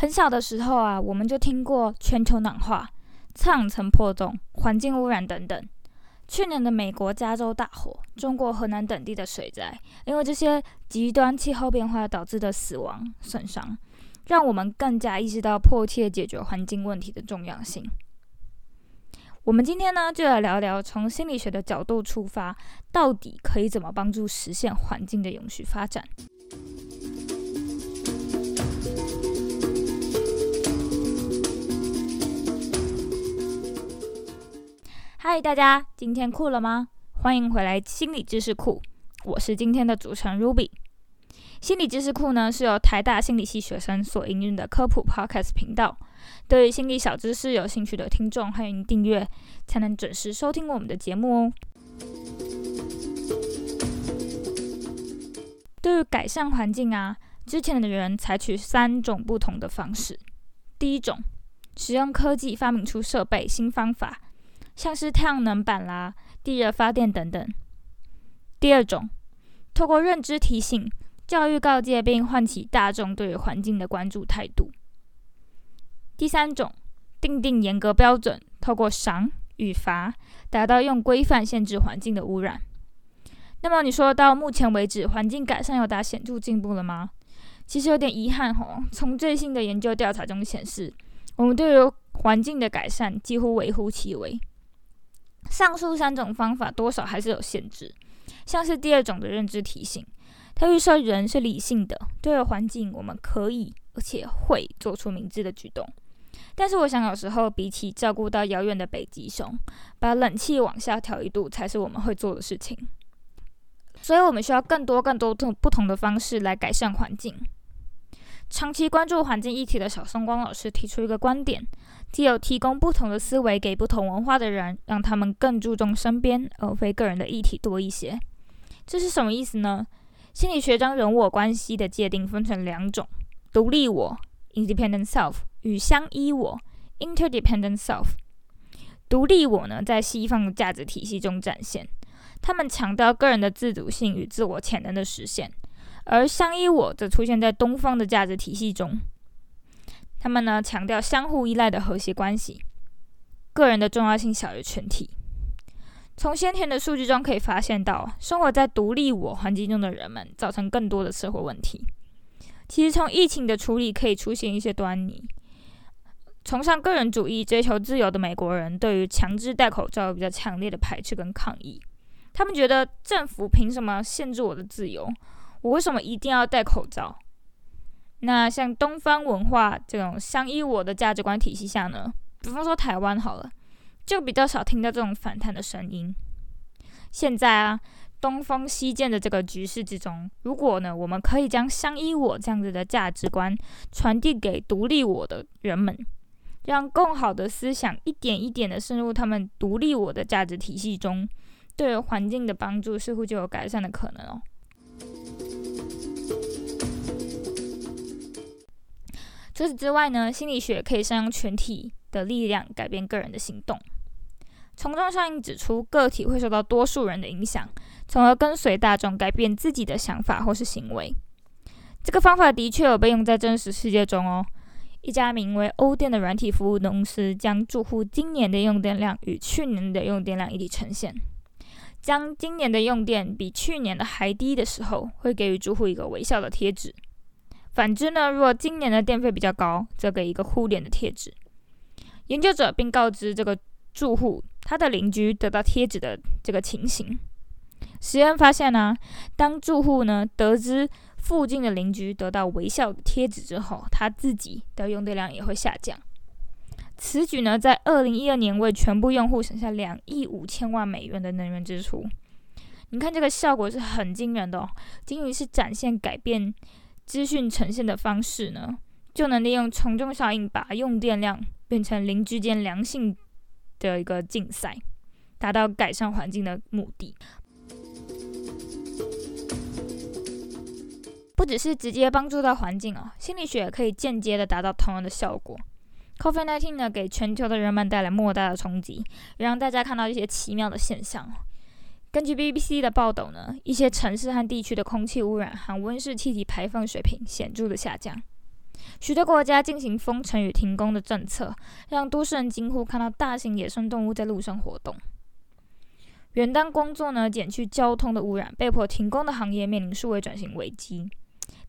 很小的时候啊，我们就听过全球暖化、臭氧层破洞、环境污染等等。去年的美国加州大火、中国河南等地的水灾，因为这些极端气候变化导致的死亡损伤，让我们更加意识到迫切解决环境问题的重要性。我们今天呢，就来聊聊从心理学的角度出发，到底可以怎么帮助实现环境的永续发展。嗨，大家，今天酷了吗？欢迎回来心理知识库，我是今天的主持人 Ruby。心理知识库呢是由台大心理系学生所营运的科普 Podcast 频道。对于心理小知识有兴趣的听众，欢迎订阅，才能准时收听我们的节目哦。对于改善环境啊，之前的人采取三种不同的方式。第一种，使用科技发明出设备、新方法。像是太阳能板啦、地热发电等等。第二种，透过认知提醒、教育告诫，并唤起大众对环境的关注态度。第三种，定定严格标准，透过赏与罚，达到用规范限制环境的污染。那么你说到目前为止，环境改善有达显著进步了吗？其实有点遗憾吼。从最新的研究调查中显示，我们对于环境的改善几乎微乎其微。上述三种方法多少还是有限制，像是第二种的认知提醒，它预设人是理性的，对于环境我们可以而且会做出明智的举动。但是我想有时候比起照顾到遥远的北极熊，把冷气往下调一度才是我们会做的事情。所以我们需要更多更多不同的方式来改善环境。长期关注环境议题的小松光老师提出一个观点。既有提供不同的思维给不同文化的人，让他们更注重身边而非个人的议题多一些。这是什么意思呢？心理学将人我关系的界定分成两种：独立我 （independent self） 与相依我 （interdependent self）。独立我呢，在西方的价值体系中展现，他们强调个人的自主性与自我潜能的实现；而相依我则出现在东方的价值体系中。他们呢强调相互依赖的和谐关系，个人的重要性小于群体。从先前的数据中可以发现到，生活在独立我环境中的人们，造成更多的社会问题。其实从疫情的处理可以出现一些端倪。崇尚个人主义、追求自由的美国人，对于强制戴口罩有比较强烈的排斥跟抗议。他们觉得政府凭什么限制我的自由？我为什么一定要戴口罩？那像东方文化这种相依我的价值观体系下呢，比方说台湾好了，就比较少听到这种反弹的声音。现在啊，东方西渐的这个局势之中，如果呢，我们可以将相依我这样子的价值观传递给独立我的人们，让更好的思想一点一点的渗入他们独立我的价值体系中，对环境的帮助似乎就有改善的可能哦。除此之外呢，心理学可以善用群体的力量改变个人的行动。从中效应指出，个体会受到多数人的影响，从而跟随大众改变自己的想法或是行为。这个方法的确有被用在真实世界中哦。一家名为欧电的软体服务公司，将住户今年的用电量与去年的用电量一起呈现。将今年的用电比去年的还低的时候，会给予住户一个微笑的贴纸。反之呢，如果今年的电费比较高，则给一个互脸的贴纸。研究者并告知这个住户，他的邻居得到贴纸的这个情形。实验发现呢，当住户呢得知附近的邻居得到微笑的贴纸之后，他自己的用电量也会下降。此举呢，在二零一二年为全部用户省下两亿五千万美元的能源支出。你看这个效果是很惊人的哦，仅仅是展现改变。资讯呈现的方式呢，就能利用从众效应，把用电量变成邻居间良性的一个竞赛，达到改善环境的目的。不只是直接帮助到环境哦，心理学也可以间接的达到同样的效果。COVID-19 呢，给全球的人们带来莫大的冲击，也让大家看到一些奇妙的现象。根据 BBC 的报道呢，一些城市和地区的空气污染和温室气体排放水平显著的下降。许多国家进行封城与停工的政策，让都市人惊呼看到大型野生动物在路上活动。远端工作呢，减去交通的污染，被迫停工的行业面临数位转型危机。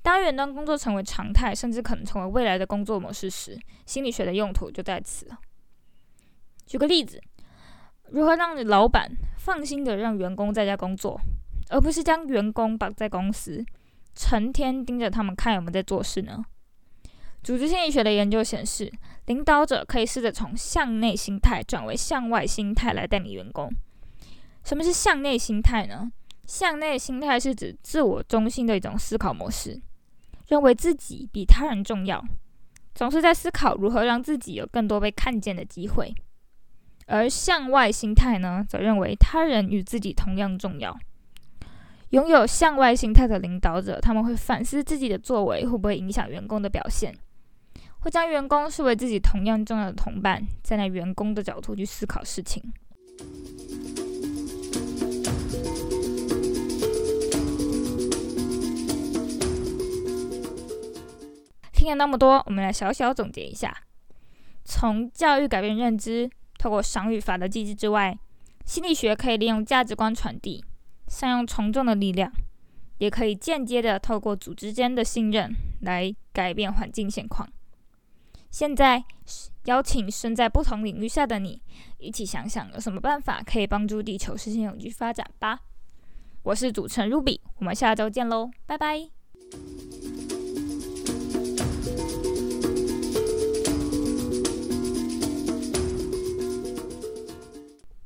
当远端工作成为常态，甚至可能成为未来的工作模式时，心理学的用途就在此了。举个例子，如何让你老板放心的让员工在家工作，而不是将员工绑在公司，成天盯着他们看有没有在做事呢？组织心理学的研究显示，领导者可以试着从向内心态转为向外心态来带领员工。什么是向内心态呢？向内心态是指自我中心的一种思考模式，认为自己比他人重要，总是在思考如何让自己有更多被看见的机会。而向外心态呢，则认为他人与自己同样重要。拥有向外心态的领导者，他们会反思自己的作为会不会影响员工的表现，会将员工视为自己同样重要的同伴，站在员工的角度去思考事情。听了那么多，我们来小小总结一下：从教育改变认知，透过赏与罚的机制之外，心理学可以利用价值观传递，善用从众的力量，也可以间接的透过组织间的信任来改变环境现况。现在，邀请身在不同领域下的你，一起想想有什么办法可以帮助地球实现永续发展吧。我是主持人 Ruby，我们下周见喽，拜拜。